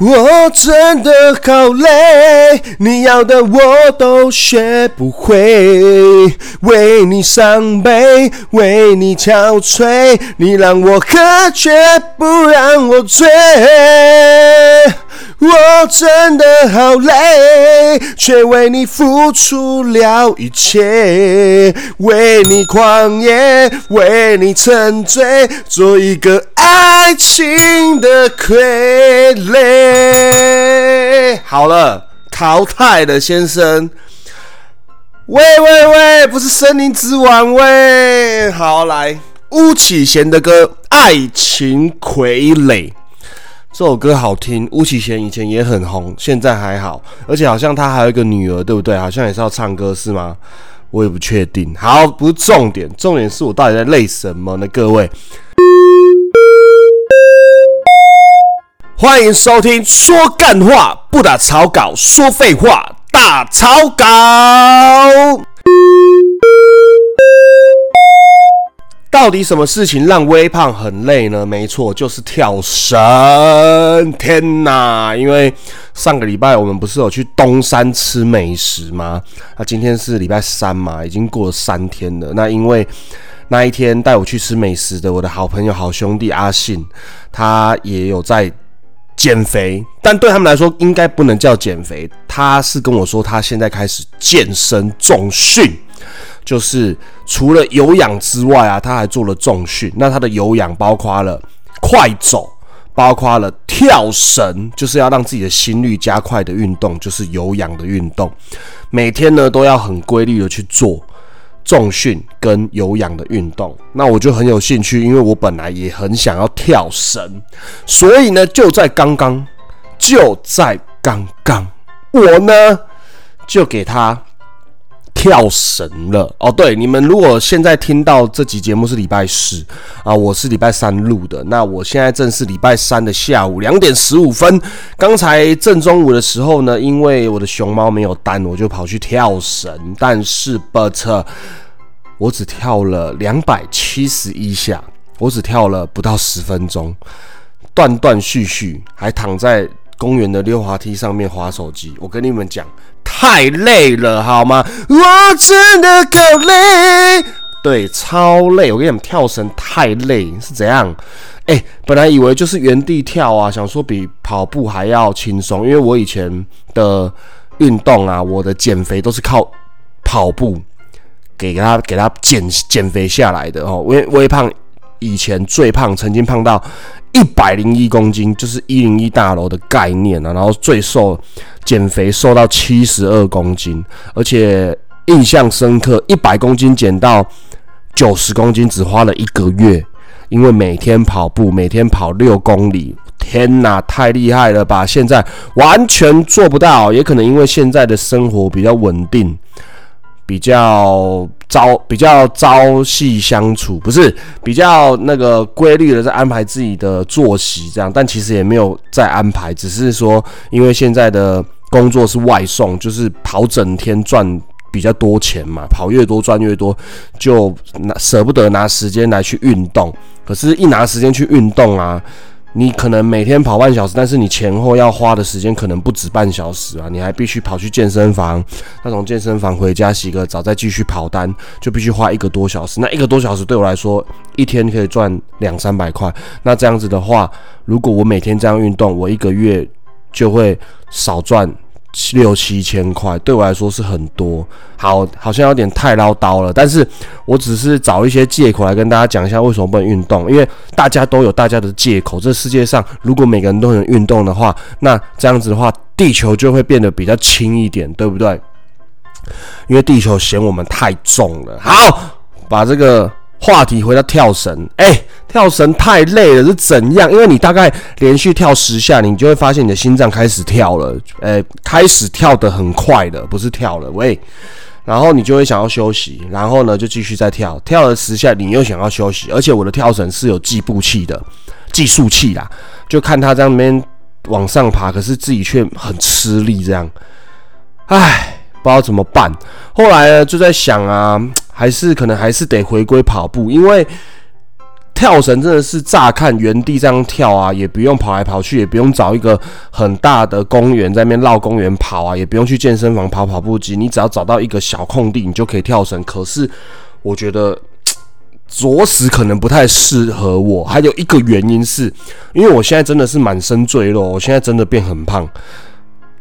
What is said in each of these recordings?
我真的好累，你要的我都学不会，为你伤悲，为你憔悴，你让我喝却不让我醉。我真的好累，却为你付出了一切，为你狂野，为你沉醉，做一个爱情的傀儡。好了，淘汰了，先生。喂喂喂，不是森林之王喂。好来，巫启贤的歌《爱情傀儡》。这首歌好听，巫启贤以前也很红，现在还好，而且好像他还有一个女儿，对不对？好像也是要唱歌是吗？我也不确定。好，不是重点，重点是我到底在累什么呢？各位，欢迎收听说干话不打草稿，说废话打草稿。到底什么事情让微胖很累呢？没错，就是跳绳。天哪！因为上个礼拜我们不是有去东山吃美食吗？那今天是礼拜三嘛，已经过了三天了。那因为那一天带我去吃美食的我的好朋友、好兄弟阿信，他也有在减肥，但对他们来说应该不能叫减肥。他是跟我说，他现在开始健身重训。就是除了有氧之外啊，他还做了重训。那他的有氧包括了快走，包括了跳绳，就是要让自己的心率加快的运动，就是有氧的运动。每天呢都要很规律的去做重训跟有氧的运动。那我就很有兴趣，因为我本来也很想要跳绳，所以呢就在刚刚，就在刚刚，我呢就给他。跳绳了哦！对，你们如果现在听到这集节目是礼拜四啊，我是礼拜三录的。那我现在正是礼拜三的下午两点十五分。刚才正中午的时候呢，因为我的熊猫没有单，我就跑去跳绳。但是，but 我只跳了两百七十一下，我只跳了不到十分钟，断断续续，还躺在公园的溜滑梯上面划手机。我跟你们讲。太累了，好吗？我真的够累，对，超累。我跟你们，跳绳太累，是怎样？哎，本来以为就是原地跳啊，想说比跑步还要轻松，因为我以前的运动啊，我的减肥都是靠跑步给他给他减减肥下来的哦。微微胖以前最胖，曾经胖到。一百零一公斤就是一零一大楼的概念啊，然后最瘦减肥瘦到七十二公斤，而且印象深刻，一百公斤减到九十公斤只花了一个月，因为每天跑步，每天跑六公里，天哪，太厉害了吧！现在完全做不到，也可能因为现在的生活比较稳定，比较。朝比较朝夕相处，不是比较那个规律的在安排自己的作息这样，但其实也没有在安排，只是说因为现在的工作是外送，就是跑整天赚比较多钱嘛，跑越多赚越多，就拿舍不得拿时间来去运动，可是，一拿时间去运动啊。你可能每天跑半小时，但是你前后要花的时间可能不止半小时啊！你还必须跑去健身房，那从健身房回家洗个澡，再继续跑单，就必须花一个多小时。那一个多小时对我来说，一天可以赚两三百块。那这样子的话，如果我每天这样运动，我一个月就会少赚。六七千块对我来说是很多，好，好像有点太唠叨了。但是我只是找一些借口来跟大家讲一下为什么不能运动，因为大家都有大家的借口。这世界上如果每个人都能运动的话，那这样子的话，地球就会变得比较轻一点，对不对？因为地球嫌我们太重了。好，把这个。话题回到跳绳，哎，跳绳太累了，是怎样？因为你大概连续跳十下，你就会发现你的心脏开始跳了，哎，开始跳得很快的，不是跳了，喂，然后你就会想要休息，然后呢就继续再跳，跳了十下，你又想要休息，而且我的跳绳是有计步器的，计数器啦，就看他在那边往上爬，可是自己却很吃力，这样，唉。不知道怎么办，后来呢就在想啊，还是可能还是得回归跑步，因为跳绳真的是乍看原地这样跳啊，也不用跑来跑去，也不用找一个很大的公园在那边绕公园跑啊，也不用去健身房跑跑步机，你只要找到一个小空地，你就可以跳绳。可是我觉得着实可能不太适合我。还有一个原因是，因为我现在真的是满身赘肉，我现在真的变很胖。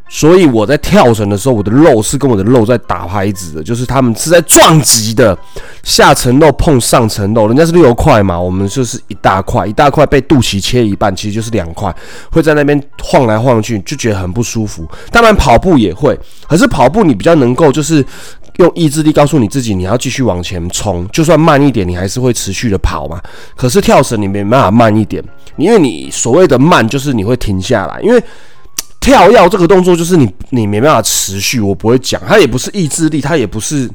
所以我在跳绳的时候，我的肉是跟我的肉在打拍子的，就是他们是在撞击的，下层肉碰上层肉，人家是六块嘛，我们就是一大块，一大块被肚脐切一半，其实就是两块，会在那边晃来晃去，就觉得很不舒服。当然跑步也会，可是跑步你比较能够就是用意志力告诉你自己，你要继续往前冲，就算慢一点，你还是会持续的跑嘛。可是跳绳你没办法慢一点，因为你所谓的慢就是你会停下来，因为。跳跃这个动作就是你你没办法持续，我不会讲，它也不是意志力，它也不是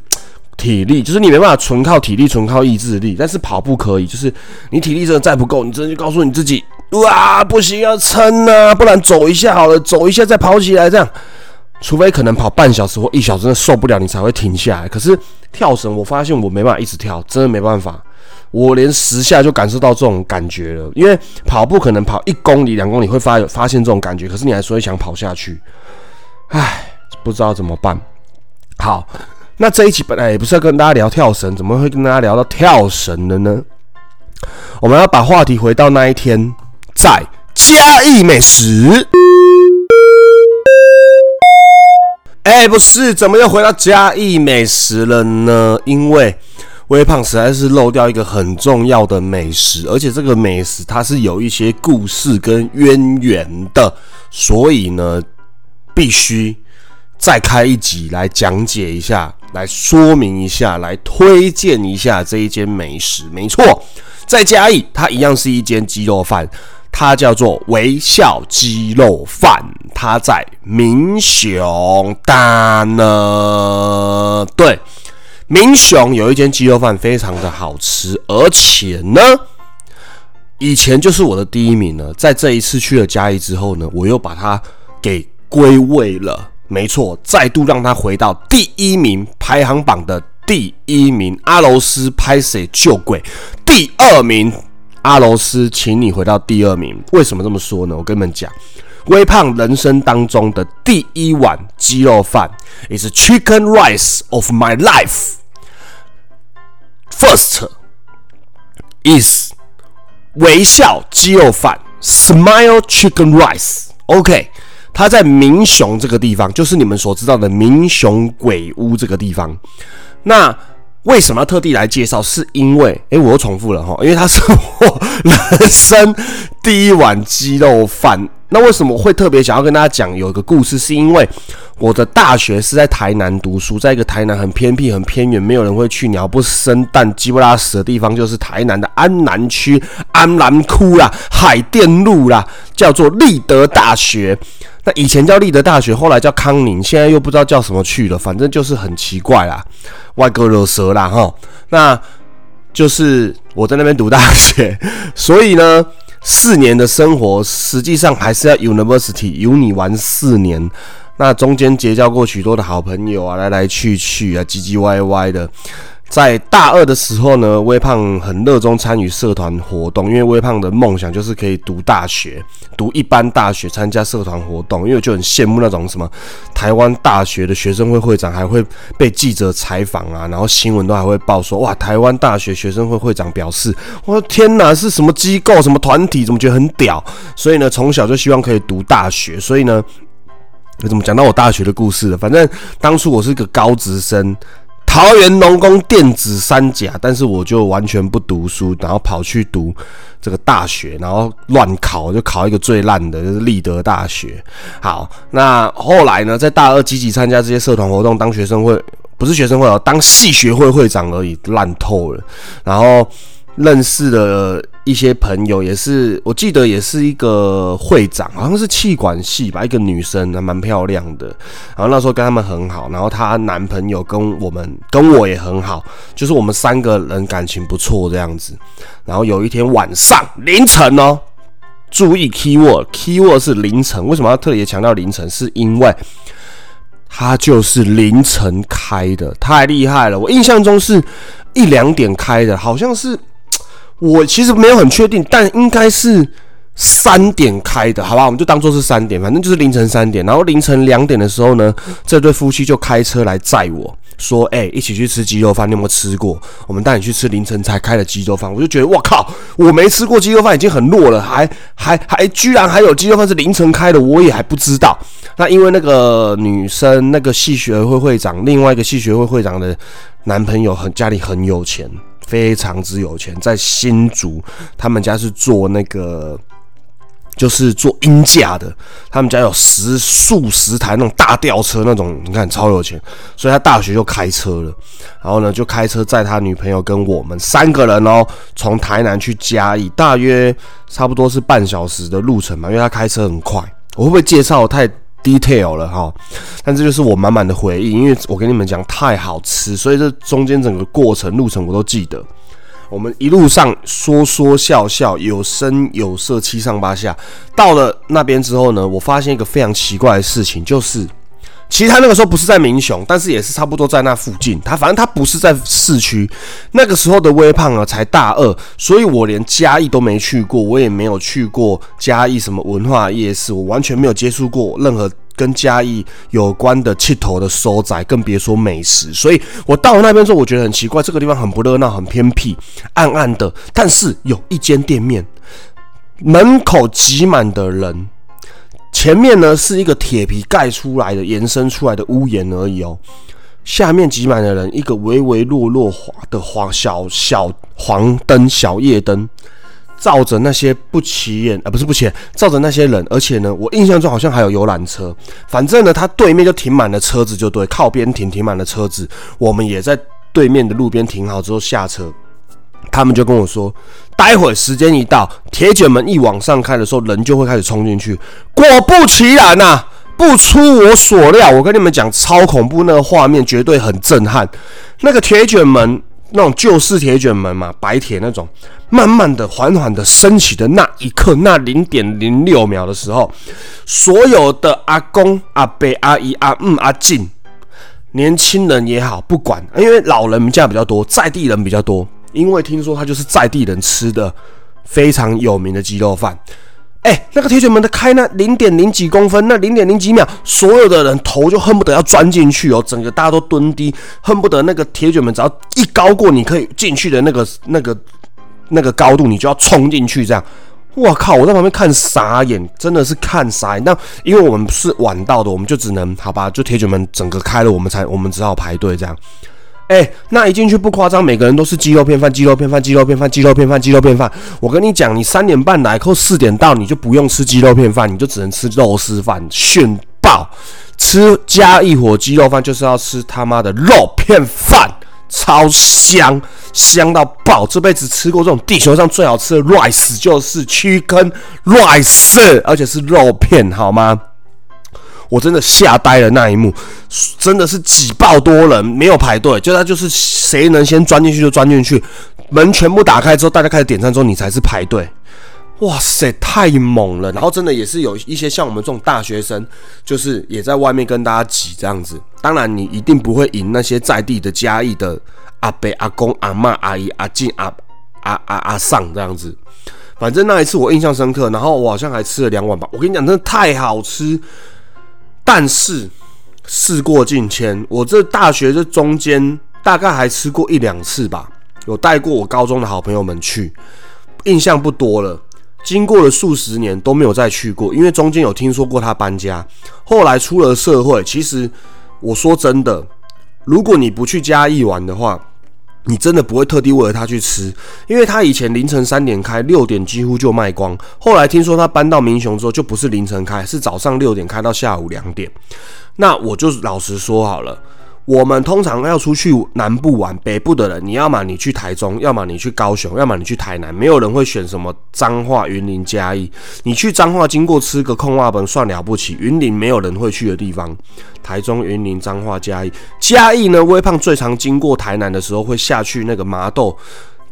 体力，就是你没办法纯靠体力，纯靠意志力。但是跑步可以，就是你体力真的再不够，你真的就告诉你自己，哇，不行，要撑啊，不然走一下好了，走一下再跑起来，这样。除非可能跑半小时或一小时，真的受不了，你才会停下来。可是跳绳，我发现我没办法一直跳，真的没办法。我连十下就感受到这种感觉了，因为跑步可能跑一公里、两公里会发发现这种感觉，可是你还是会想跑下去，唉，不知道怎么办。好，那这一期本来也不是要跟大家聊跳绳，怎么会跟大家聊到跳绳的呢？我们要把话题回到那一天，在嘉义美食。哎，不是，怎么又回到嘉义美食了呢？因为。微胖实在是漏掉一个很重要的美食，而且这个美食它是有一些故事跟渊源的，所以呢，必须再开一集来讲解一下，来说明一下，来推荐一下这一间美食。没错，在嘉义，它一样是一间鸡肉饭，它叫做微笑鸡肉饭，它在民雄大呢，对。明雄有一间鸡肉饭非常的好吃，而且呢，以前就是我的第一名了。在这一次去了嘉义之后呢，我又把它给归位了。没错，再度让它回到第一名排行榜的第一名。阿罗斯拍谁救鬼？第二名阿罗斯，请你回到第二名。为什么这么说呢？我跟你们讲，微胖人生当中的第一碗鸡肉饭，is chicken rice of my life。First is 微笑鸡肉饭，Smile Chicken Rice。OK，它在明雄这个地方，就是你们所知道的明雄鬼屋这个地方。那为什么要特地来介绍？是因为，诶，我又重复了哈，因为它是我人生第一碗鸡肉饭。那为什么会特别想要跟大家讲有一个故事？是因为我的大学是在台南读书，在一个台南很偏僻、很偏远、没有人会去、鸟不生蛋、鸡不拉屎的地方，就是台南的安南区安南窟啦、海淀路啦，叫做立德大学。那以前叫立德大学，后来叫康宁，现在又不知道叫什么去了。反正就是很奇怪啦，外国惹蛇啦哈。那就是我在那边读大学，所以呢。四年的生活，实际上还是要 university 有你玩四年，那中间结交过许多的好朋友啊，来来去去啊，唧唧歪歪的。在大二的时候呢，微胖很热衷参与社团活动，因为微胖的梦想就是可以读大学，读一般大学，参加社团活动。因为我就很羡慕那种什么台湾大学的学生会会长，还会被记者采访啊，然后新闻都还会报说，哇，台湾大学学生会会长表示，我的天哪，是什么机构、什么团体，怎么觉得很屌？所以呢，从小就希望可以读大学。所以呢，怎么讲到我大学的故事了？反正当初我是一个高职生。桃园农工电子三甲，但是我就完全不读书，然后跑去读这个大学，然后乱考，就考一个最烂的，就是立德大学。好，那后来呢，在大二积极参加这些社团活动，当学生会不是学生会哦，当系学会会长而已，烂透了。然后。认识的一些朋友也是，我记得也是一个会长，好像是气管系吧，一个女生，还蛮漂亮的。然后那时候跟他们很好，然后她男朋友跟我们跟我也很好，就是我们三个人感情不错这样子。然后有一天晚上凌晨哦，注意 key word，key word 是凌晨。为什么要特别强调凌晨？是因为它就是凌晨开的，太厉害了。我印象中是一两点开的，好像是。我其实没有很确定，但应该是三点开的，好吧？我们就当做是三点，反正就是凌晨三点。然后凌晨两点的时候呢，这对夫妻就开车来载我。说哎，一起去吃鸡肉饭，你有没有吃过？我们带你去吃凌晨才开的鸡肉饭，我就觉得我靠，我没吃过鸡肉饭已经很弱了，还 还还居然还有鸡肉饭是凌晨开的，我也还不知道。那因为那个女生，那个系学会会长，另外一个系学会会长的男朋友很家里很有钱，非常之有钱，在新竹，他们家是做那个。就是做鹰架的，他们家有十数十台那种大吊车，那种你看超有钱，所以他大学就开车了，然后呢就开车载他女朋友跟我们三个人哦，从台南去嘉义，大约差不多是半小时的路程嘛，因为他开车很快。我会不会介绍太 detail 了哈？但这就是我满满的回忆，因为我跟你们讲太好吃，所以这中间整个过程路程我都记得。我们一路上说说笑笑，有声有色，七上八下。到了那边之后呢，我发现一个非常奇怪的事情，就是其实他那个时候不是在民雄，但是也是差不多在那附近。他反正他不是在市区。那个时候的微胖啊，才大二，所以我连嘉义都没去过，我也没有去过嘉义什么文化夜市，我完全没有接触过任何。跟嘉义有关的气头的收窄，更别说美食。所以我到了那边之后，我觉得很奇怪，这个地方很不热闹，很偏僻，暗暗的。但是有一间店面，门口挤满的人，前面呢是一个铁皮盖出来的、延伸出来的屋檐而已哦。下面挤满了人，一个微微落落黄的黄小小黄灯、小夜灯。照着那些不起眼啊，不是不起眼，照着那些人，而且呢，我印象中好像还有游览车。反正呢，他对面就停满了车子，就对，靠边停，停满了车子。我们也在对面的路边停好之后下车，他们就跟我说，待会时间一到，铁卷门一往上开的时候，人就会开始冲进去。果不其然呐，不出我所料，我跟你们讲，超恐怖，那个画面绝对很震撼。那个铁卷门。那种旧式铁卷门嘛，白铁那种，慢慢的、缓缓的升起的那一刻，那零点零六秒的时候，所有的阿公、阿伯、阿姨、阿嗯、阿静，年轻人也好，不管，因为老人家比较多，在地人比较多，因为听说他就是在地人吃的非常有名的鸡肉饭。哎，那个铁卷门的开那零点零几公分，那零点零几秒，所有的人头就恨不得要钻进去哦，整个大家都蹲低，恨不得那个铁卷门只要一高过你可以进去的那个那个那个高度，你就要冲进去这样。我靠，我在旁边看傻眼，真的是看傻眼。那因为我们是晚到的，我们就只能好吧，就铁卷门整个开了，我们才我们只好排队这样。哎，那一进去不夸张，每个人都是鸡肉片饭、鸡肉片饭、鸡肉片饭、鸡肉片饭、鸡肉片饭。我跟你讲，你三点半来，扣四点到，你就不用吃鸡肉片饭，你就只能吃肉丝饭，炫爆！吃加一火鸡肉饭就是要吃他妈的肉片饭，超香，香到爆！这辈子吃过这种地球上最好吃的 rice 就是区根 rice，而且是肉片，好吗？我真的吓呆了，那一幕真的是挤爆多人，没有排队，就他就是谁能先钻进去就钻进去，门全部打开之后，大家开始点餐之后，你才是排队。哇塞，太猛了！然后真的也是有一些像我们这种大学生，就是也在外面跟大家挤这样子。当然，你一定不会赢那些在地的嘉义的阿伯、阿公、阿妈、阿姨、阿静、阿阿阿阿上这样子。反正那一次我印象深刻，然后我好像还吃了两碗吧。我跟你讲，真的太好吃。但是事过境迁，我这大学这中间大概还吃过一两次吧，有带过我高中的好朋友们去，印象不多了。经过了数十年都没有再去过，因为中间有听说过他搬家。后来出了社会，其实我说真的，如果你不去嘉义玩的话。你真的不会特地为了他去吃，因为他以前凌晨三点开，六点几乎就卖光。后来听说他搬到民雄之后，就不是凌晨开，是早上六点开到下午两点。那我就老实说好了。我们通常要出去南部玩，北部的人，你要么你去台中，要么你去高雄，要么你去台南，没有人会选什么彰化、云林、嘉义。你去彰化经过吃个空话本算了不起，云林没有人会去的地方。台中、云林、彰化、嘉义，嘉义呢，微胖最常经过台南的时候，会下去那个麻豆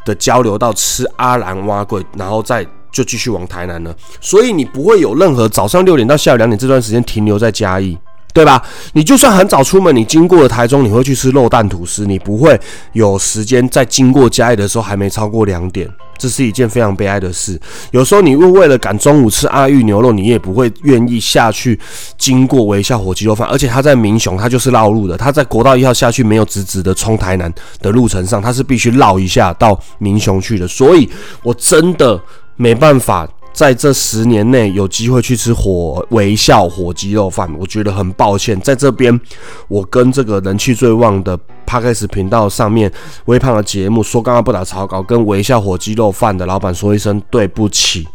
的交流道吃阿兰蛙桂，然后再就继续往台南了。所以你不会有任何早上六点到下午两点这段时间停留在嘉义。对吧？你就算很早出门，你经过了台中，你会去吃肉蛋吐司，你不会有时间在经过嘉义的时候还没超过两点，这是一件非常悲哀的事。有时候你会为了赶中午吃阿玉牛肉，你也不会愿意下去经过微笑火鸡肉饭，而且他在民雄，他就是绕路的，他在国道一号下去没有直直的冲台南的路程上，他是必须绕一下到民雄去的，所以我真的没办法。在这十年内有机会去吃火微笑火鸡肉饭，我觉得很抱歉。在这边，我跟这个人气最旺的 p a r k e s 频道上面微胖的节目说刚刚不打草稿，跟微笑火鸡肉饭的老板说一声对不起。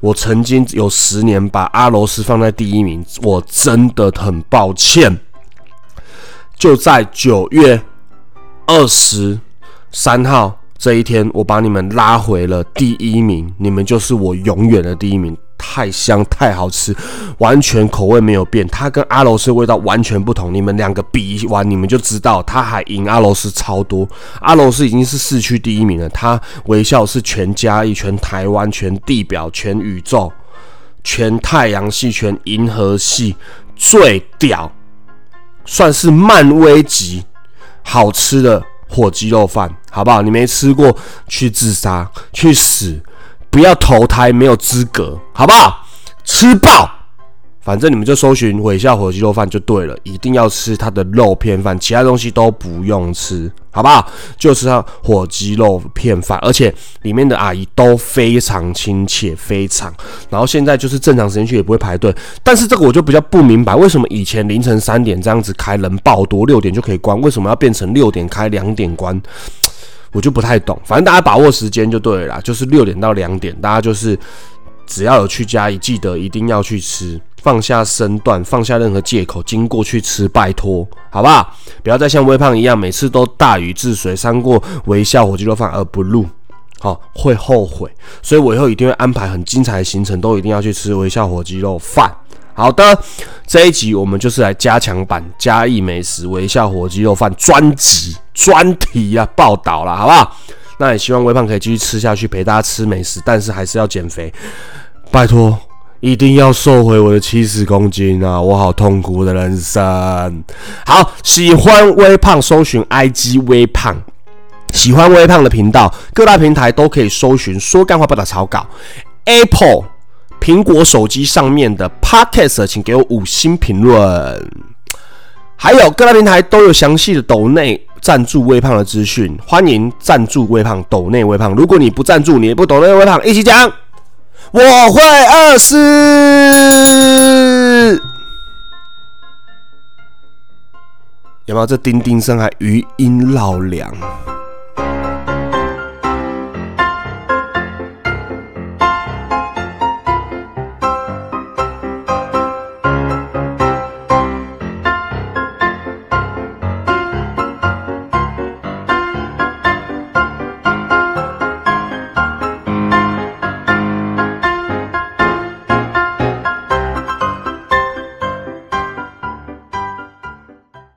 我曾经有十年把阿罗斯放在第一名，我真的很抱歉。就在九月二十三号。这一天，我把你们拉回了第一名，你们就是我永远的第一名。太香，太好吃，完全口味没有变。它跟阿罗斯味道完全不同。你们两个比完，你们就知道，它还赢阿罗斯超多。阿罗斯已经是市区第一名了，它微笑是全嘉义、全台湾、全地表、全宇宙、全太阳系、全银河系最屌，算是漫威级好吃的。火鸡肉饭，好不好？你没吃过，去自杀，去死，不要投胎，没有资格，好不好？吃爆！反正你们就搜寻微笑火鸡肉饭就对了，一定要吃它的肉片饭，其他东西都不用吃，好不好？就吃它火鸡肉片饭，而且里面的阿姨都非常亲切，非常。然后现在就是正常时间去也不会排队，但是这个我就比较不明白，为什么以前凌晨三点这样子开人爆多，六点就可以关，为什么要变成六点开两点关？我就不太懂。反正大家把握时间就对了，就是六点到两点，大家就是只要有去嘉义，记得一定要去吃。放下身段，放下任何借口，经过去吃，拜托，好不好？不要再像微胖一样，每次都大禹治水，三过微笑火鸡肉饭而不入，好会后悔。所以我以后一定会安排很精彩的行程，都一定要去吃微笑火鸡肉饭。好的，这一集我们就是来加强版嘉义美食微笑火鸡肉饭专辑专题啊报道了，好不好？那也希望微胖可以继续吃下去，陪大家吃美食，但是还是要减肥，拜托。一定要瘦回我的七十公斤啊！我好痛苦的人生。好，喜欢微胖，搜寻 IG 微胖。喜欢微胖的频道，各大平台都可以搜寻。说干话不打草稿。Apple 苹果手机上面的 Podcast，请给我五星评论。还有各大平台都有详细的抖内赞助微胖的资讯，欢迎赞助微胖，抖内微胖。如果你不赞助，你也不抖内微胖，一起讲。我会饿死，有没有？这叮叮声还余音绕梁。